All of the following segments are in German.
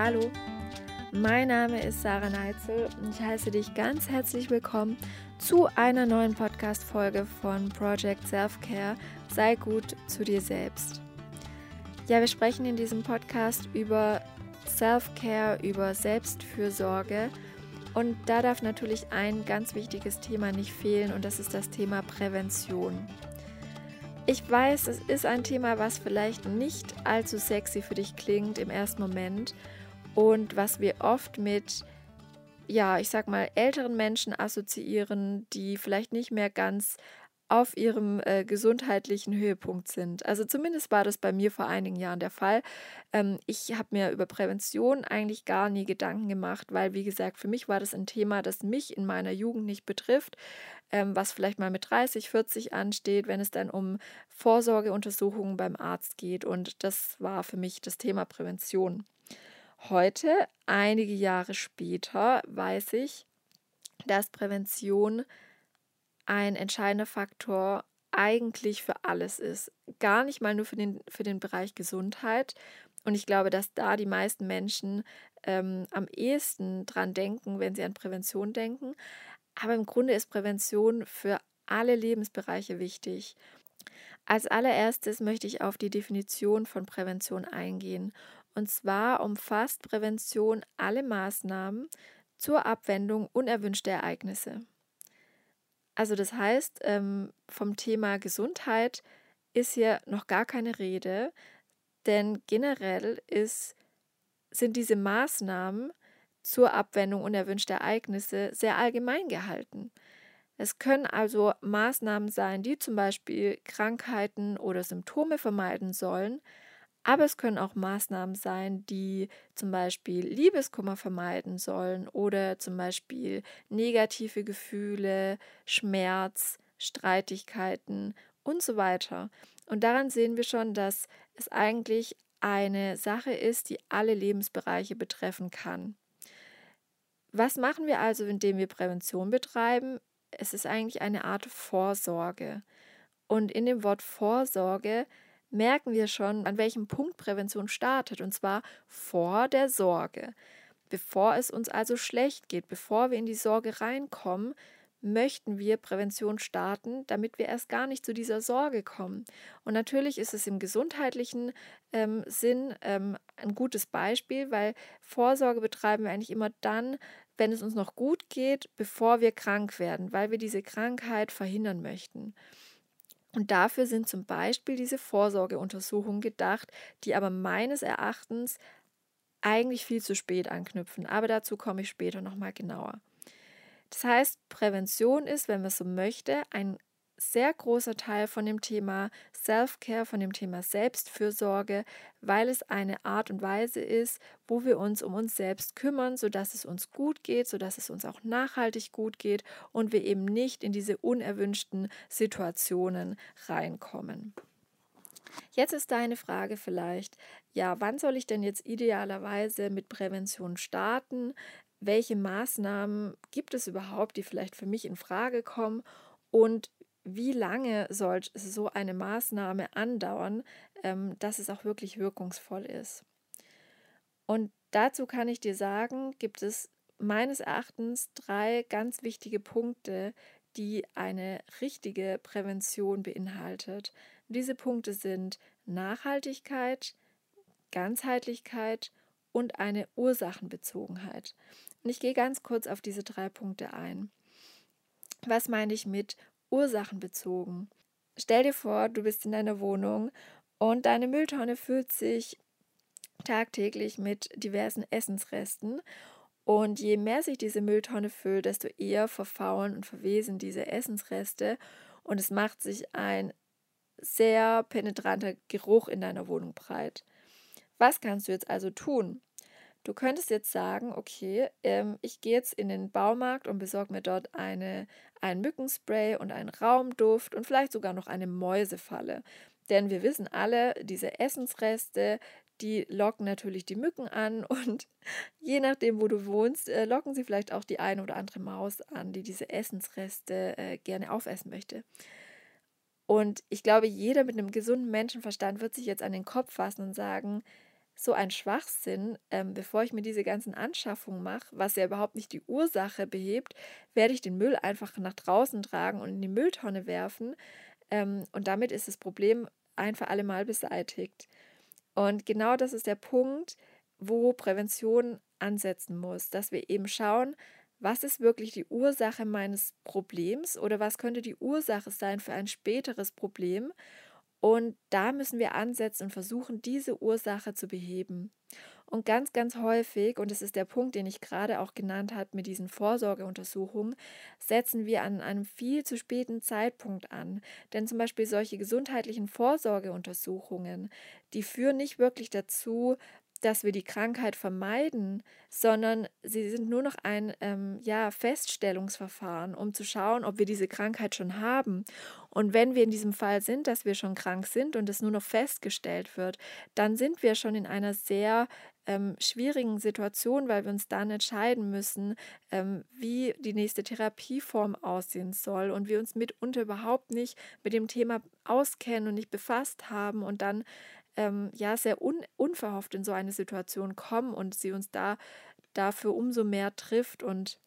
Hallo, mein Name ist Sarah Neitzel und ich heiße dich ganz herzlich willkommen zu einer neuen Podcast-Folge von Project Self-Care. Sei gut zu dir selbst. Ja, wir sprechen in diesem Podcast über Self-Care, über Selbstfürsorge und da darf natürlich ein ganz wichtiges Thema nicht fehlen und das ist das Thema Prävention. Ich weiß, es ist ein Thema, was vielleicht nicht allzu sexy für dich klingt im ersten Moment und was wir oft mit, ja, ich sag mal, älteren Menschen assoziieren, die vielleicht nicht mehr ganz auf ihrem äh, gesundheitlichen Höhepunkt sind. Also zumindest war das bei mir vor einigen Jahren der Fall. Ähm, ich habe mir über Prävention eigentlich gar nie Gedanken gemacht, weil, wie gesagt, für mich war das ein Thema, das mich in meiner Jugend nicht betrifft, ähm, was vielleicht mal mit 30, 40 ansteht, wenn es dann um Vorsorgeuntersuchungen beim Arzt geht. Und das war für mich das Thema Prävention. Heute, einige Jahre später, weiß ich, dass Prävention ein entscheidender Faktor eigentlich für alles ist. Gar nicht mal nur für den, für den Bereich Gesundheit. Und ich glaube, dass da die meisten Menschen ähm, am ehesten dran denken, wenn sie an Prävention denken. Aber im Grunde ist Prävention für alle Lebensbereiche wichtig. Als allererstes möchte ich auf die Definition von Prävention eingehen. Und zwar umfasst Prävention alle Maßnahmen zur Abwendung unerwünschter Ereignisse. Also das heißt, ähm, vom Thema Gesundheit ist hier noch gar keine Rede, denn generell ist, sind diese Maßnahmen zur Abwendung unerwünschter Ereignisse sehr allgemein gehalten. Es können also Maßnahmen sein, die zum Beispiel Krankheiten oder Symptome vermeiden sollen, aber es können auch Maßnahmen sein, die zum Beispiel Liebeskummer vermeiden sollen oder zum Beispiel negative Gefühle, Schmerz, Streitigkeiten und so weiter. Und daran sehen wir schon, dass es eigentlich eine Sache ist, die alle Lebensbereiche betreffen kann. Was machen wir also, indem wir Prävention betreiben? Es ist eigentlich eine Art Vorsorge. Und in dem Wort Vorsorge merken wir schon, an welchem Punkt Prävention startet, und zwar vor der Sorge. Bevor es uns also schlecht geht, bevor wir in die Sorge reinkommen, möchten wir Prävention starten, damit wir erst gar nicht zu dieser Sorge kommen. Und natürlich ist es im gesundheitlichen ähm, Sinn ähm, ein gutes Beispiel, weil Vorsorge betreiben wir eigentlich immer dann, wenn es uns noch gut geht, bevor wir krank werden, weil wir diese Krankheit verhindern möchten. Und dafür sind zum Beispiel diese Vorsorgeuntersuchungen gedacht, die aber meines Erachtens eigentlich viel zu spät anknüpfen. Aber dazu komme ich später nochmal genauer. Das heißt, Prävention ist, wenn man so möchte, ein sehr großer Teil von dem Thema Self-Care, von dem Thema Selbstfürsorge, weil es eine Art und Weise ist, wo wir uns um uns selbst kümmern, sodass es uns gut geht, sodass es uns auch nachhaltig gut geht und wir eben nicht in diese unerwünschten Situationen reinkommen. Jetzt ist deine Frage vielleicht, ja, wann soll ich denn jetzt idealerweise mit Prävention starten? Welche Maßnahmen gibt es überhaupt, die vielleicht für mich in Frage kommen? Und wie lange soll so eine Maßnahme andauern, ähm, dass es auch wirklich wirkungsvoll ist. Und dazu kann ich dir sagen, gibt es meines Erachtens drei ganz wichtige Punkte, die eine richtige Prävention beinhaltet. Diese Punkte sind Nachhaltigkeit, Ganzheitlichkeit und eine Ursachenbezogenheit. Und ich gehe ganz kurz auf diese drei Punkte ein. Was meine ich mit ursachenbezogen. Stell dir vor, du bist in deiner Wohnung und deine Mülltonne füllt sich tagtäglich mit diversen Essensresten. Und je mehr sich diese Mülltonne füllt, desto eher verfaulen und verwesen diese Essensreste. Und es macht sich ein sehr penetranter Geruch in deiner Wohnung breit. Was kannst du jetzt also tun? Du könntest jetzt sagen, okay, ähm, ich gehe jetzt in den Baumarkt und besorge mir dort eine, ein Mückenspray und einen Raumduft und vielleicht sogar noch eine Mäusefalle. Denn wir wissen alle, diese Essensreste, die locken natürlich die Mücken an und je nachdem, wo du wohnst, äh, locken sie vielleicht auch die eine oder andere Maus an, die diese Essensreste äh, gerne aufessen möchte. Und ich glaube, jeder mit einem gesunden Menschenverstand wird sich jetzt an den Kopf fassen und sagen, so ein Schwachsinn, ähm, bevor ich mir diese ganzen Anschaffungen mache, was ja überhaupt nicht die Ursache behebt, werde ich den Müll einfach nach draußen tragen und in die Mülltonne werfen. Ähm, und damit ist das Problem ein für alle Mal beseitigt. Und genau das ist der Punkt, wo Prävention ansetzen muss, dass wir eben schauen, was ist wirklich die Ursache meines Problems oder was könnte die Ursache sein für ein späteres Problem und da müssen wir ansetzen und versuchen, diese Ursache zu beheben. Und ganz, ganz häufig, und das ist der Punkt, den ich gerade auch genannt habe mit diesen Vorsorgeuntersuchungen, setzen wir an einem viel zu späten Zeitpunkt an. Denn zum Beispiel solche gesundheitlichen Vorsorgeuntersuchungen, die führen nicht wirklich dazu, dass wir die Krankheit vermeiden, sondern sie sind nur noch ein ähm, ja, Feststellungsverfahren, um zu schauen, ob wir diese Krankheit schon haben. Und wenn wir in diesem Fall sind, dass wir schon krank sind und es nur noch festgestellt wird, dann sind wir schon in einer sehr ähm, schwierigen Situation, weil wir uns dann entscheiden müssen, ähm, wie die nächste Therapieform aussehen soll und wir uns mitunter überhaupt nicht mit dem Thema auskennen und nicht befasst haben und dann ähm, ja sehr un unverhofft in so eine Situation kommen und sie uns da dafür umso mehr trifft und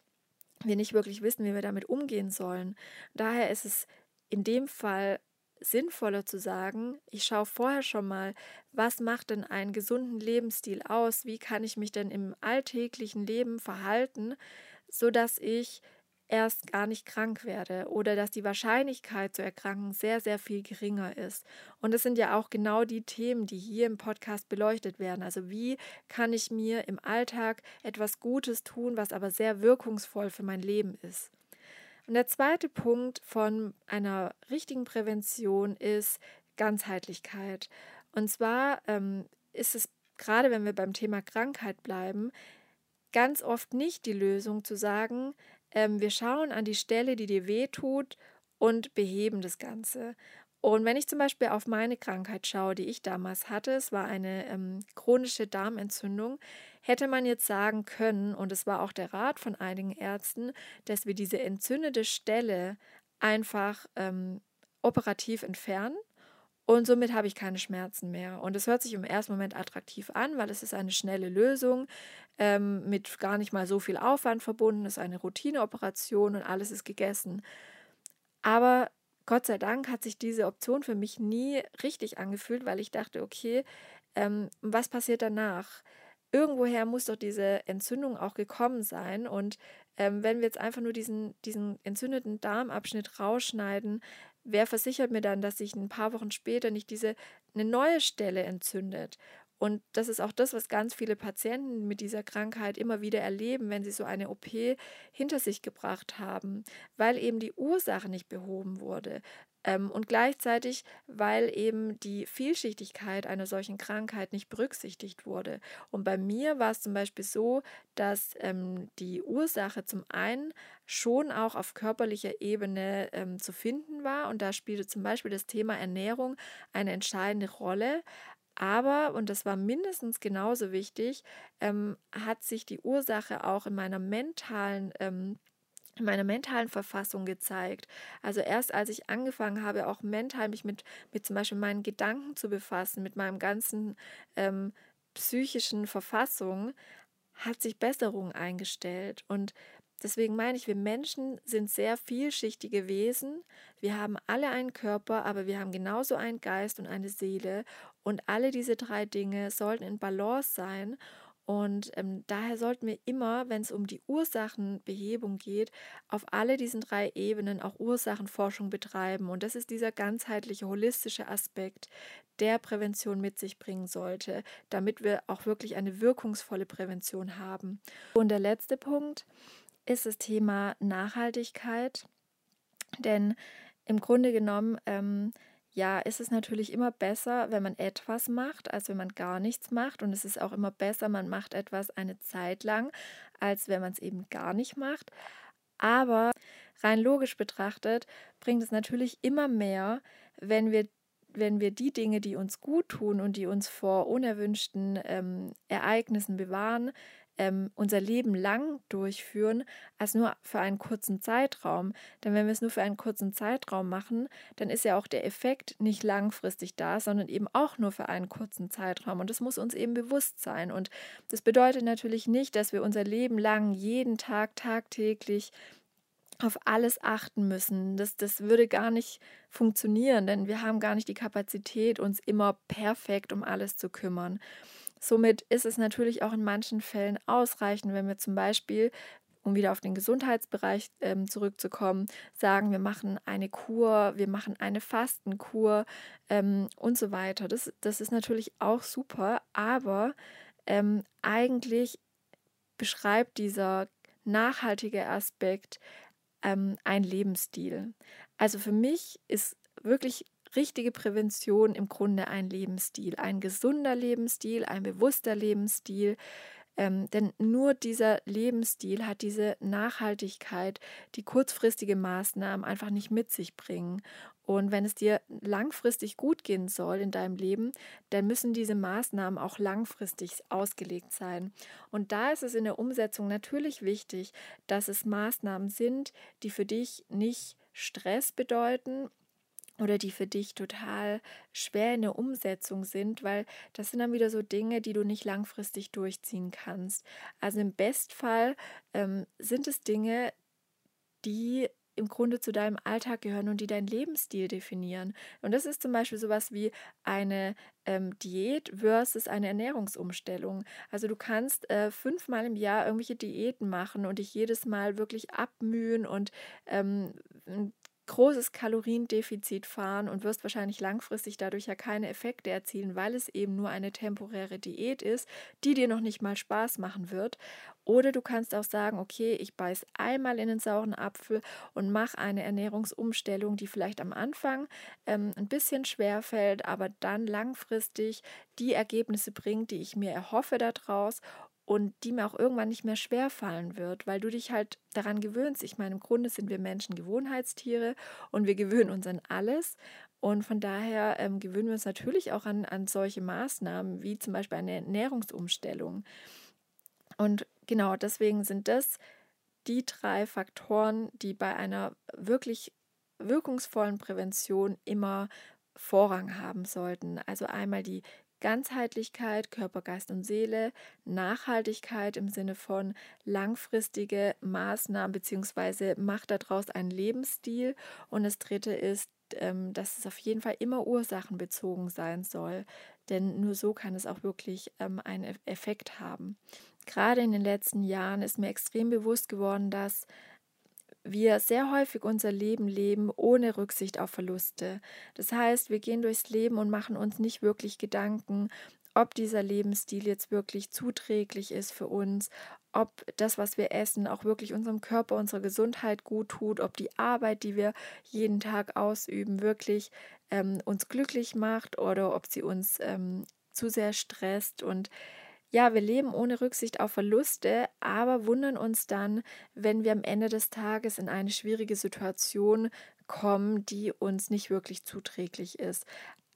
wir nicht wirklich wissen, wie wir damit umgehen sollen. Daher ist es in dem Fall sinnvoller zu sagen, ich schaue vorher schon mal, was macht denn einen gesunden Lebensstil aus? Wie kann ich mich denn im alltäglichen Leben verhalten, sodass ich erst gar nicht krank werde oder dass die Wahrscheinlichkeit zu erkranken sehr, sehr viel geringer ist. Und das sind ja auch genau die Themen, die hier im Podcast beleuchtet werden. Also wie kann ich mir im Alltag etwas Gutes tun, was aber sehr wirkungsvoll für mein Leben ist. Und der zweite Punkt von einer richtigen Prävention ist Ganzheitlichkeit. Und zwar ähm, ist es gerade, wenn wir beim Thema Krankheit bleiben, ganz oft nicht die Lösung zu sagen, ähm, wir schauen an die Stelle, die dir weh tut und beheben das Ganze. Und wenn ich zum Beispiel auf meine Krankheit schaue, die ich damals hatte, es war eine ähm, chronische Darmentzündung, hätte man jetzt sagen können, und es war auch der Rat von einigen Ärzten, dass wir diese entzündete Stelle einfach ähm, operativ entfernen und somit habe ich keine Schmerzen mehr. Und es hört sich im ersten Moment attraktiv an, weil es ist eine schnelle Lösung ähm, mit gar nicht mal so viel Aufwand verbunden, es ist eine Routineoperation und alles ist gegessen. Aber Gott sei Dank hat sich diese Option für mich nie richtig angefühlt, weil ich dachte, okay, ähm, was passiert danach? Irgendwoher muss doch diese Entzündung auch gekommen sein. Und ähm, wenn wir jetzt einfach nur diesen, diesen entzündeten Darmabschnitt rausschneiden, wer versichert mir dann, dass sich ein paar Wochen später nicht diese eine neue Stelle entzündet? Und das ist auch das, was ganz viele Patienten mit dieser Krankheit immer wieder erleben, wenn sie so eine OP hinter sich gebracht haben, weil eben die Ursache nicht behoben wurde. Ähm, und gleichzeitig, weil eben die Vielschichtigkeit einer solchen Krankheit nicht berücksichtigt wurde. Und bei mir war es zum Beispiel so, dass ähm, die Ursache zum einen schon auch auf körperlicher Ebene ähm, zu finden war. Und da spielte zum Beispiel das Thema Ernährung eine entscheidende Rolle. Aber, und das war mindestens genauso wichtig, ähm, hat sich die Ursache auch in meiner mentalen ähm, meiner mentalen Verfassung gezeigt. Also erst als ich angefangen habe, auch mental mich mit, mit zum Beispiel meinen Gedanken zu befassen, mit meinem ganzen ähm, psychischen Verfassung, hat sich Besserung eingestellt. Und deswegen meine ich, wir Menschen sind sehr vielschichtige Wesen. Wir haben alle einen Körper, aber wir haben genauso einen Geist und eine Seele. Und alle diese drei Dinge sollten in Balance sein. Und ähm, daher sollten wir immer, wenn es um die Ursachenbehebung geht, auf alle diesen drei Ebenen auch Ursachenforschung betreiben. Und das ist dieser ganzheitliche, holistische Aspekt, der Prävention mit sich bringen sollte, damit wir auch wirklich eine wirkungsvolle Prävention haben. Und der letzte Punkt ist das Thema Nachhaltigkeit. Denn im Grunde genommen ähm, ja, ist es natürlich immer besser, wenn man etwas macht, als wenn man gar nichts macht. Und es ist auch immer besser, man macht etwas eine Zeit lang, als wenn man es eben gar nicht macht. Aber rein logisch betrachtet bringt es natürlich immer mehr, wenn wir, wenn wir die Dinge, die uns gut tun und die uns vor unerwünschten ähm, Ereignissen bewahren, ähm, unser Leben lang durchführen, als nur für einen kurzen Zeitraum. Denn wenn wir es nur für einen kurzen Zeitraum machen, dann ist ja auch der Effekt nicht langfristig da, sondern eben auch nur für einen kurzen Zeitraum. Und das muss uns eben bewusst sein. Und das bedeutet natürlich nicht, dass wir unser Leben lang jeden Tag, tagtäglich auf alles achten müssen. Das, das würde gar nicht funktionieren, denn wir haben gar nicht die Kapazität, uns immer perfekt um alles zu kümmern. Somit ist es natürlich auch in manchen Fällen ausreichend, wenn wir zum Beispiel, um wieder auf den Gesundheitsbereich ähm, zurückzukommen, sagen, wir machen eine Kur, wir machen eine Fastenkur ähm, und so weiter. Das, das ist natürlich auch super, aber ähm, eigentlich beschreibt dieser nachhaltige Aspekt ähm, ein Lebensstil. Also für mich ist wirklich richtige Prävention im Grunde ein Lebensstil, ein gesunder Lebensstil, ein bewusster Lebensstil. Ähm, denn nur dieser Lebensstil hat diese Nachhaltigkeit, die kurzfristige Maßnahmen einfach nicht mit sich bringen. Und wenn es dir langfristig gut gehen soll in deinem Leben, dann müssen diese Maßnahmen auch langfristig ausgelegt sein. Und da ist es in der Umsetzung natürlich wichtig, dass es Maßnahmen sind, die für dich nicht Stress bedeuten oder die für dich total schwer in der Umsetzung sind, weil das sind dann wieder so Dinge, die du nicht langfristig durchziehen kannst. Also im Bestfall ähm, sind es Dinge, die im Grunde zu deinem Alltag gehören und die deinen Lebensstil definieren. Und das ist zum Beispiel sowas wie eine ähm, Diät versus eine Ernährungsumstellung. Also du kannst äh, fünfmal im Jahr irgendwelche Diäten machen und dich jedes Mal wirklich abmühen und ähm, großes Kaloriendefizit fahren und wirst wahrscheinlich langfristig dadurch ja keine Effekte erzielen, weil es eben nur eine temporäre Diät ist, die dir noch nicht mal Spaß machen wird. Oder du kannst auch sagen, okay, ich beiß einmal in den sauren Apfel und mache eine Ernährungsumstellung, die vielleicht am Anfang ähm, ein bisschen schwer fällt, aber dann langfristig die Ergebnisse bringt, die ich mir erhoffe daraus und die mir auch irgendwann nicht mehr schwer fallen wird, weil du dich halt daran gewöhnst. Ich meine, im Grunde sind wir Menschen Gewohnheitstiere und wir gewöhnen uns an alles. Und von daher ähm, gewöhnen wir uns natürlich auch an, an solche Maßnahmen, wie zum Beispiel eine Ernährungsumstellung. Und genau deswegen sind das die drei Faktoren, die bei einer wirklich wirkungsvollen Prävention immer Vorrang haben sollten. Also einmal die Ganzheitlichkeit, Körper, Geist und Seele, Nachhaltigkeit im Sinne von langfristige Maßnahmen bzw. macht daraus einen Lebensstil. Und das dritte ist, ähm, dass es auf jeden Fall immer ursachenbezogen sein soll, denn nur so kann es auch wirklich ähm, einen Effekt haben. Gerade in den letzten Jahren ist mir extrem bewusst geworden, dass wir sehr häufig unser Leben leben ohne Rücksicht auf Verluste. Das heißt, wir gehen durchs Leben und machen uns nicht wirklich Gedanken, ob dieser Lebensstil jetzt wirklich zuträglich ist für uns, ob das, was wir essen, auch wirklich unserem Körper, unserer Gesundheit gut tut, ob die Arbeit, die wir jeden Tag ausüben, wirklich ähm, uns glücklich macht oder ob sie uns ähm, zu sehr stresst und ja, wir leben ohne Rücksicht auf Verluste, aber wundern uns dann, wenn wir am Ende des Tages in eine schwierige Situation kommen, die uns nicht wirklich zuträglich ist.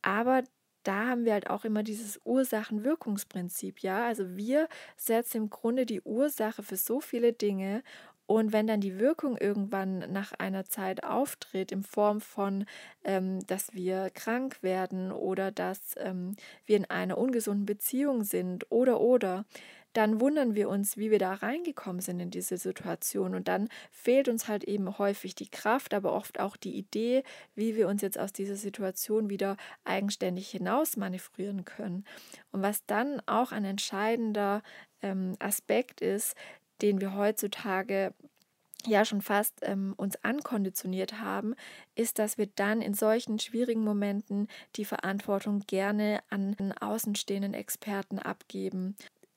Aber da haben wir halt auch immer dieses Ursachen-Wirkungsprinzip, ja. Also wir setzen im Grunde die Ursache für so viele Dinge und wenn dann die Wirkung irgendwann nach einer Zeit auftritt, in Form von, ähm, dass wir krank werden oder dass ähm, wir in einer ungesunden Beziehung sind oder oder, dann wundern wir uns, wie wir da reingekommen sind in diese Situation. Und dann fehlt uns halt eben häufig die Kraft, aber oft auch die Idee, wie wir uns jetzt aus dieser Situation wieder eigenständig hinaus manövrieren können. Und was dann auch ein entscheidender ähm, Aspekt ist, den wir heutzutage ja schon fast ähm, uns ankonditioniert haben, ist, dass wir dann in solchen schwierigen Momenten die Verantwortung gerne an außenstehenden Experten abgeben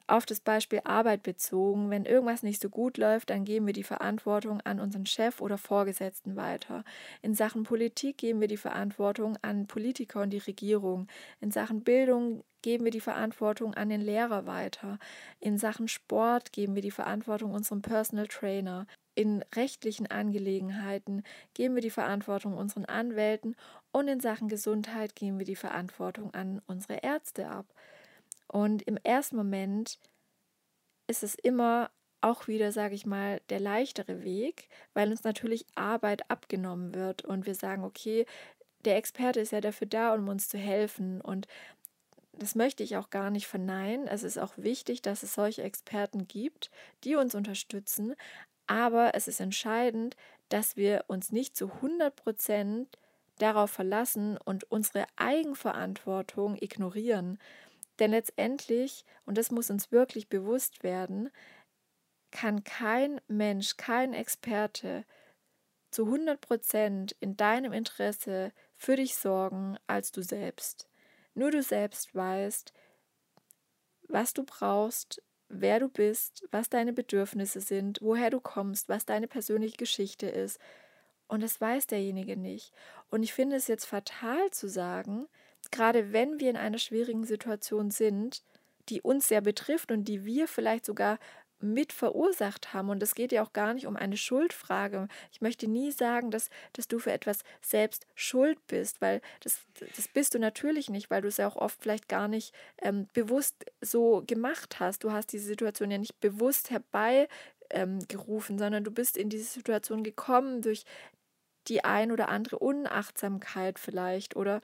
auf das Beispiel Arbeit bezogen, wenn irgendwas nicht so gut läuft, dann geben wir die Verantwortung an unseren Chef oder Vorgesetzten weiter. In Sachen Politik geben wir die Verantwortung an Politiker und die Regierung. In Sachen Bildung geben wir die Verantwortung an den Lehrer weiter. In Sachen Sport geben wir die Verantwortung unserem Personal Trainer. In rechtlichen Angelegenheiten geben wir die Verantwortung unseren Anwälten und in Sachen Gesundheit geben wir die Verantwortung an unsere Ärzte ab. Und im ersten Moment ist es immer auch wieder, sage ich mal, der leichtere Weg, weil uns natürlich Arbeit abgenommen wird und wir sagen, okay, der Experte ist ja dafür da, um uns zu helfen und das möchte ich auch gar nicht verneinen. Es ist auch wichtig, dass es solche Experten gibt, die uns unterstützen, aber es ist entscheidend, dass wir uns nicht zu 100 Prozent darauf verlassen und unsere Eigenverantwortung ignorieren. Denn letztendlich, und das muss uns wirklich bewusst werden, kann kein Mensch, kein Experte zu 100 Prozent in deinem Interesse für dich sorgen als du selbst. Nur du selbst weißt, was du brauchst, wer du bist, was deine Bedürfnisse sind, woher du kommst, was deine persönliche Geschichte ist. Und das weiß derjenige nicht. Und ich finde es jetzt fatal zu sagen, gerade wenn wir in einer schwierigen Situation sind, die uns sehr betrifft und die wir vielleicht sogar mit verursacht haben. Und es geht ja auch gar nicht um eine Schuldfrage. Ich möchte nie sagen, dass, dass du für etwas selbst schuld bist, weil das, das bist du natürlich nicht, weil du es ja auch oft vielleicht gar nicht ähm, bewusst so gemacht hast. Du hast diese Situation ja nicht bewusst herbeigerufen, ähm, sondern du bist in diese Situation gekommen durch die ein oder andere Unachtsamkeit vielleicht oder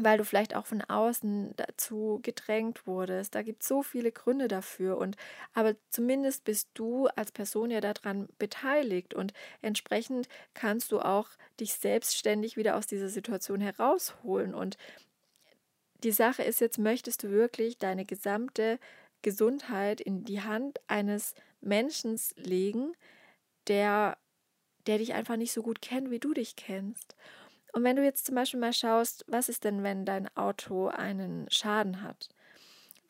weil du vielleicht auch von außen dazu gedrängt wurdest. Da gibt es so viele Gründe dafür. Und aber zumindest bist du als Person ja daran beteiligt und entsprechend kannst du auch dich selbstständig wieder aus dieser Situation herausholen. Und die Sache ist jetzt, möchtest du wirklich deine gesamte Gesundheit in die Hand eines Menschen legen, der, der dich einfach nicht so gut kennt, wie du dich kennst. Und wenn du jetzt zum Beispiel mal schaust, was ist denn, wenn dein Auto einen Schaden hat?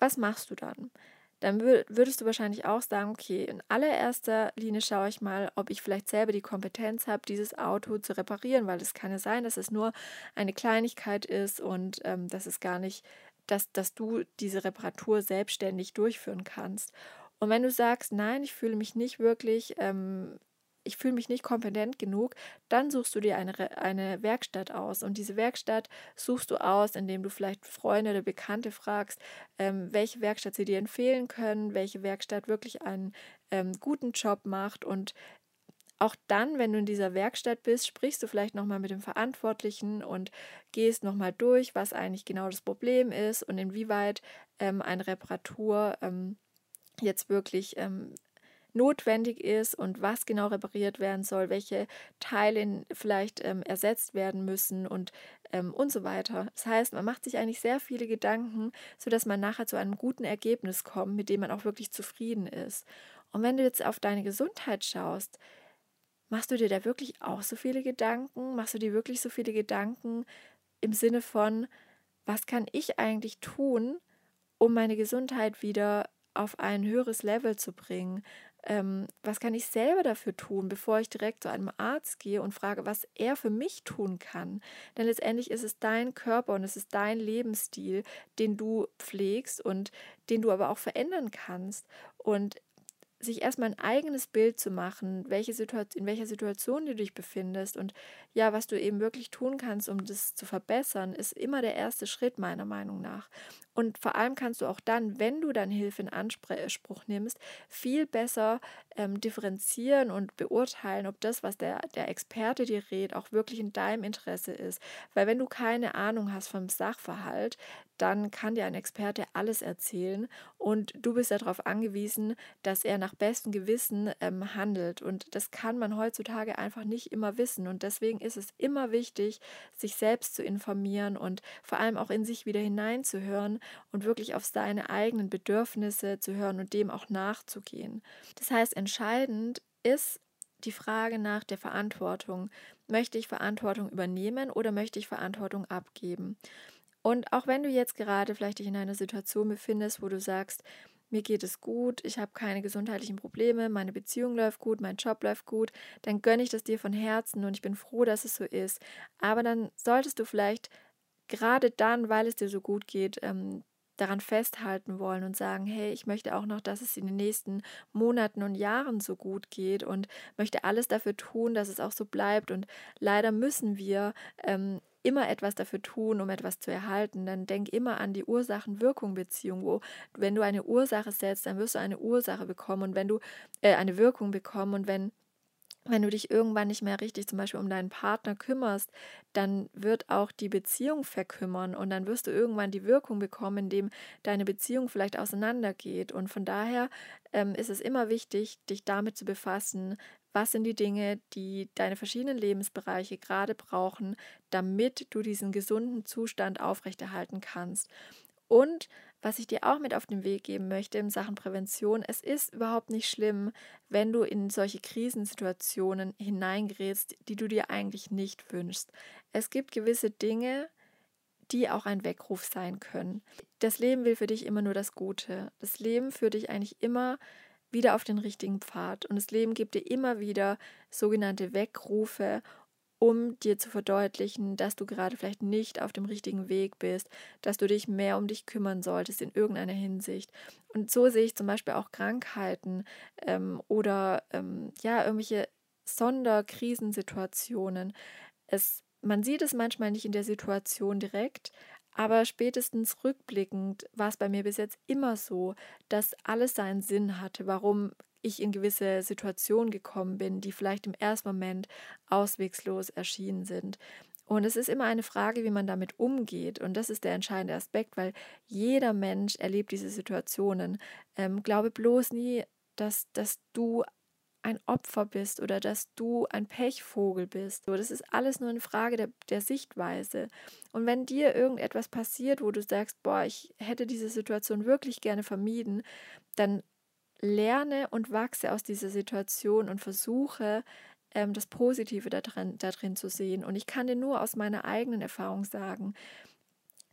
Was machst du dann? Dann würdest du wahrscheinlich auch sagen, okay, in allererster Linie schaue ich mal, ob ich vielleicht selber die Kompetenz habe, dieses Auto zu reparieren, weil es kann ja sein, dass es nur eine Kleinigkeit ist und ähm, dass es gar nicht, dass, dass du diese Reparatur selbstständig durchführen kannst. Und wenn du sagst, nein, ich fühle mich nicht wirklich ähm, ich fühle mich nicht kompetent genug, dann suchst du dir eine, eine Werkstatt aus. Und diese Werkstatt suchst du aus, indem du vielleicht Freunde oder Bekannte fragst, ähm, welche Werkstatt sie dir empfehlen können, welche Werkstatt wirklich einen ähm, guten Job macht. Und auch dann, wenn du in dieser Werkstatt bist, sprichst du vielleicht nochmal mit dem Verantwortlichen und gehst nochmal durch, was eigentlich genau das Problem ist und inwieweit ähm, eine Reparatur ähm, jetzt wirklich ähm, notwendig ist und was genau repariert werden soll, welche Teile vielleicht ähm, ersetzt werden müssen und, ähm, und so weiter. Das heißt, man macht sich eigentlich sehr viele Gedanken, sodass man nachher zu einem guten Ergebnis kommt, mit dem man auch wirklich zufrieden ist. Und wenn du jetzt auf deine Gesundheit schaust, machst du dir da wirklich auch so viele Gedanken? Machst du dir wirklich so viele Gedanken im Sinne von, was kann ich eigentlich tun, um meine Gesundheit wieder auf ein höheres Level zu bringen? Ähm, was kann ich selber dafür tun, bevor ich direkt zu einem Arzt gehe und frage, was er für mich tun kann. Denn letztendlich ist es dein Körper und es ist dein Lebensstil, den du pflegst und den du aber auch verändern kannst. Und sich erstmal ein eigenes Bild zu machen, welche Situation, in welcher Situation du dich befindest und ja, was du eben wirklich tun kannst, um das zu verbessern, ist immer der erste Schritt meiner Meinung nach. Und vor allem kannst du auch dann, wenn du dann Hilfe in Anspruch nimmst, viel besser ähm, differenzieren und beurteilen, ob das, was der, der Experte dir rät, auch wirklich in deinem Interesse ist. Weil wenn du keine Ahnung hast vom Sachverhalt, dann kann dir ein Experte alles erzählen und du bist darauf angewiesen, dass er nach bestem Gewissen ähm, handelt. Und das kann man heutzutage einfach nicht immer wissen. Und deswegen ist es immer wichtig, sich selbst zu informieren und vor allem auch in sich wieder hineinzuhören und wirklich auf seine eigenen Bedürfnisse zu hören und dem auch nachzugehen. Das heißt, entscheidend ist, die Frage nach der Verantwortung. Möchte ich Verantwortung übernehmen oder möchte ich Verantwortung abgeben? Und auch wenn du jetzt gerade vielleicht dich in einer Situation befindest, wo du sagst, mir geht es gut, ich habe keine gesundheitlichen Probleme, meine Beziehung läuft gut, mein Job läuft gut, dann gönne ich das dir von Herzen und ich bin froh, dass es so ist. Aber dann solltest du vielleicht gerade dann, weil es dir so gut geht, ähm, daran festhalten wollen und sagen, hey, ich möchte auch noch, dass es in den nächsten Monaten und Jahren so gut geht und möchte alles dafür tun, dass es auch so bleibt. Und leider müssen wir ähm, immer etwas dafür tun, um etwas zu erhalten, dann denk immer an die Ursachen-Wirkung-Beziehung, wo wenn du eine Ursache setzt, dann wirst du eine Ursache bekommen. Und wenn du äh, eine Wirkung bekommen. Und wenn wenn du dich irgendwann nicht mehr richtig zum Beispiel um deinen Partner kümmerst, dann wird auch die Beziehung verkümmern und dann wirst du irgendwann die Wirkung bekommen, indem deine Beziehung vielleicht auseinandergeht. Und von daher ähm, ist es immer wichtig, dich damit zu befassen, was sind die Dinge, die deine verschiedenen Lebensbereiche gerade brauchen, damit du diesen gesunden Zustand aufrechterhalten kannst. Und was ich dir auch mit auf den Weg geben möchte in Sachen Prävention, es ist überhaupt nicht schlimm, wenn du in solche Krisensituationen hineingerätst, die du dir eigentlich nicht wünschst. Es gibt gewisse Dinge, die auch ein Weckruf sein können. Das Leben will für dich immer nur das Gute. Das Leben führt dich eigentlich immer wieder auf den richtigen Pfad und das Leben gibt dir immer wieder sogenannte Weckrufe um dir zu verdeutlichen, dass du gerade vielleicht nicht auf dem richtigen Weg bist, dass du dich mehr um dich kümmern solltest in irgendeiner Hinsicht. Und so sehe ich zum Beispiel auch Krankheiten ähm, oder ähm, ja, irgendwelche Sonderkrisensituationen. Es, man sieht es manchmal nicht in der Situation direkt, aber spätestens rückblickend war es bei mir bis jetzt immer so, dass alles seinen Sinn hatte, warum ich in gewisse Situationen gekommen bin, die vielleicht im ersten Moment auswegslos erschienen sind. Und es ist immer eine Frage, wie man damit umgeht. Und das ist der entscheidende Aspekt, weil jeder Mensch erlebt diese Situationen. Ähm, glaube bloß nie, dass, dass du ein Opfer bist oder dass du ein Pechvogel bist. So, das ist alles nur eine Frage der, der Sichtweise. Und wenn dir irgendetwas passiert, wo du sagst, boah, ich hätte diese Situation wirklich gerne vermieden, dann lerne und wachse aus dieser Situation und versuche, ähm, das Positive darin, darin zu sehen. Und ich kann dir nur aus meiner eigenen Erfahrung sagen,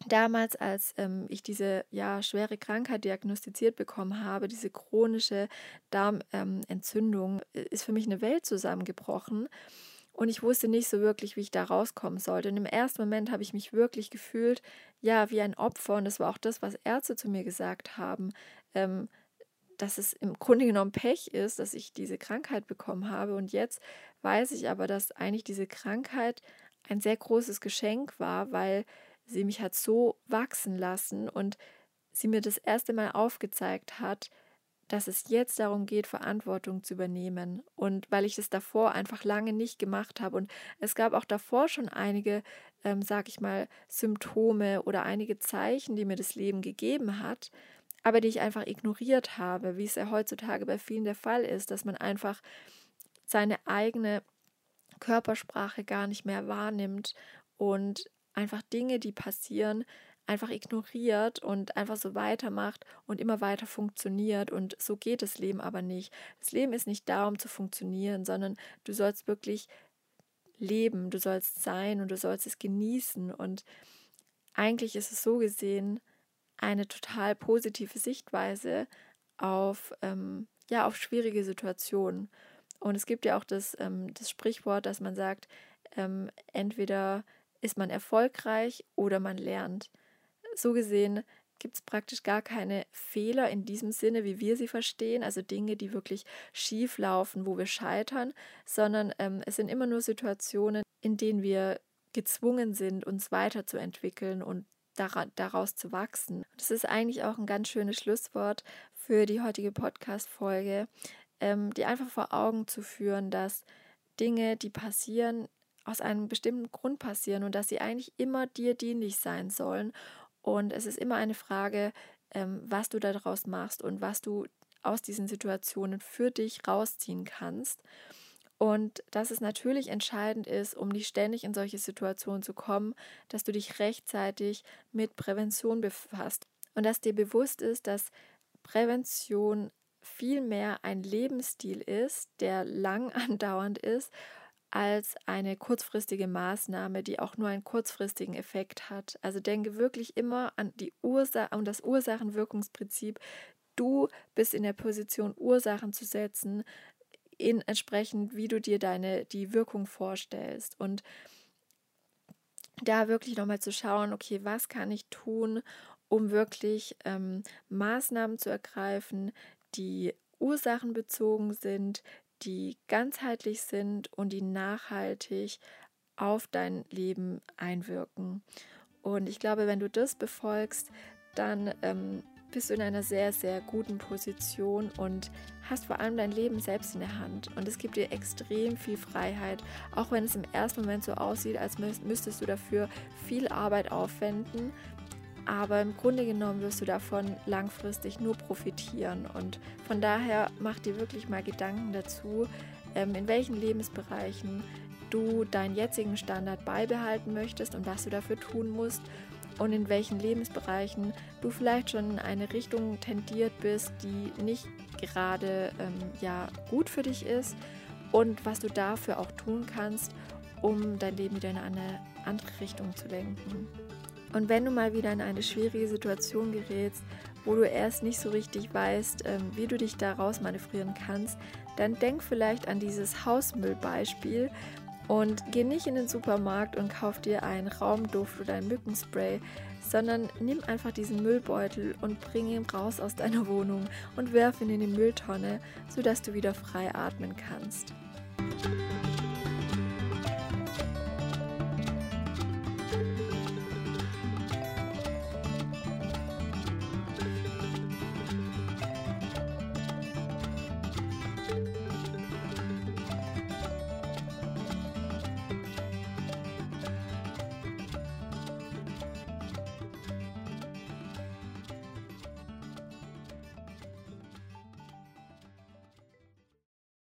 damals, als ähm, ich diese ja, schwere Krankheit diagnostiziert bekommen habe, diese chronische Darmentzündung, ähm, ist für mich eine Welt zusammengebrochen. Und ich wusste nicht so wirklich, wie ich da rauskommen sollte. Und im ersten Moment habe ich mich wirklich gefühlt, ja, wie ein Opfer. Und das war auch das, was Ärzte zu mir gesagt haben. Ähm, dass es im Grunde genommen Pech ist, dass ich diese Krankheit bekommen habe. Und jetzt weiß ich aber, dass eigentlich diese Krankheit ein sehr großes Geschenk war, weil sie mich hat so wachsen lassen und sie mir das erste Mal aufgezeigt hat, dass es jetzt darum geht, Verantwortung zu übernehmen. Und weil ich es davor einfach lange nicht gemacht habe. Und es gab auch davor schon einige, ähm, sag ich mal, Symptome oder einige Zeichen, die mir das Leben gegeben hat aber die ich einfach ignoriert habe, wie es ja heutzutage bei vielen der Fall ist, dass man einfach seine eigene Körpersprache gar nicht mehr wahrnimmt und einfach Dinge, die passieren, einfach ignoriert und einfach so weitermacht und immer weiter funktioniert. Und so geht das Leben aber nicht. Das Leben ist nicht da, um zu funktionieren, sondern du sollst wirklich leben, du sollst sein und du sollst es genießen. Und eigentlich ist es so gesehen, eine total positive Sichtweise auf, ähm, ja, auf schwierige Situationen. Und es gibt ja auch das, ähm, das Sprichwort, dass man sagt, ähm, entweder ist man erfolgreich oder man lernt. So gesehen gibt es praktisch gar keine Fehler in diesem Sinne, wie wir sie verstehen, also Dinge, die wirklich schief laufen, wo wir scheitern, sondern ähm, es sind immer nur Situationen, in denen wir gezwungen sind, uns weiterzuentwickeln und daraus zu wachsen. Das ist eigentlich auch ein ganz schönes Schlusswort für die heutige Podcast-Folge, ähm, die einfach vor Augen zu führen, dass Dinge, die passieren, aus einem bestimmten Grund passieren und dass sie eigentlich immer dir dienlich sein sollen. Und es ist immer eine Frage, ähm, was du daraus machst und was du aus diesen Situationen für dich rausziehen kannst. Und dass es natürlich entscheidend ist, um nicht ständig in solche Situationen zu kommen, dass du dich rechtzeitig mit Prävention befasst und dass dir bewusst ist, dass Prävention vielmehr ein Lebensstil ist, der lang andauernd ist, als eine kurzfristige Maßnahme, die auch nur einen kurzfristigen Effekt hat. Also denke wirklich immer an die Ursache, an das Ursachenwirkungsprinzip. Du bist in der Position, Ursachen zu setzen, in entsprechend, wie du dir deine die Wirkung vorstellst. Und da wirklich nochmal zu schauen, okay, was kann ich tun, um wirklich ähm, Maßnahmen zu ergreifen, die ursachenbezogen sind, die ganzheitlich sind und die nachhaltig auf dein Leben einwirken. Und ich glaube, wenn du das befolgst, dann ähm, bist du in einer sehr, sehr guten Position und hast vor allem dein Leben selbst in der Hand. Und es gibt dir extrem viel Freiheit, auch wenn es im ersten Moment so aussieht, als müsstest du dafür viel Arbeit aufwenden. Aber im Grunde genommen wirst du davon langfristig nur profitieren. Und von daher mach dir wirklich mal Gedanken dazu, ähm, in welchen Lebensbereichen du deinen jetzigen Standard beibehalten möchtest und was du dafür tun musst und in welchen Lebensbereichen du vielleicht schon in eine Richtung tendiert bist, die nicht gerade ähm, ja, gut für dich ist und was du dafür auch tun kannst, um dein Leben wieder in eine andere Richtung zu lenken. Und wenn du mal wieder in eine schwierige Situation gerätst, wo du erst nicht so richtig weißt, ähm, wie du dich daraus manövrieren kannst, dann denk vielleicht an dieses Hausmüllbeispiel und geh nicht in den Supermarkt und kauf dir einen Raumduft oder ein Mückenspray, sondern nimm einfach diesen Müllbeutel und bring ihn raus aus deiner Wohnung und werf ihn in die Mülltonne, sodass du wieder frei atmen kannst.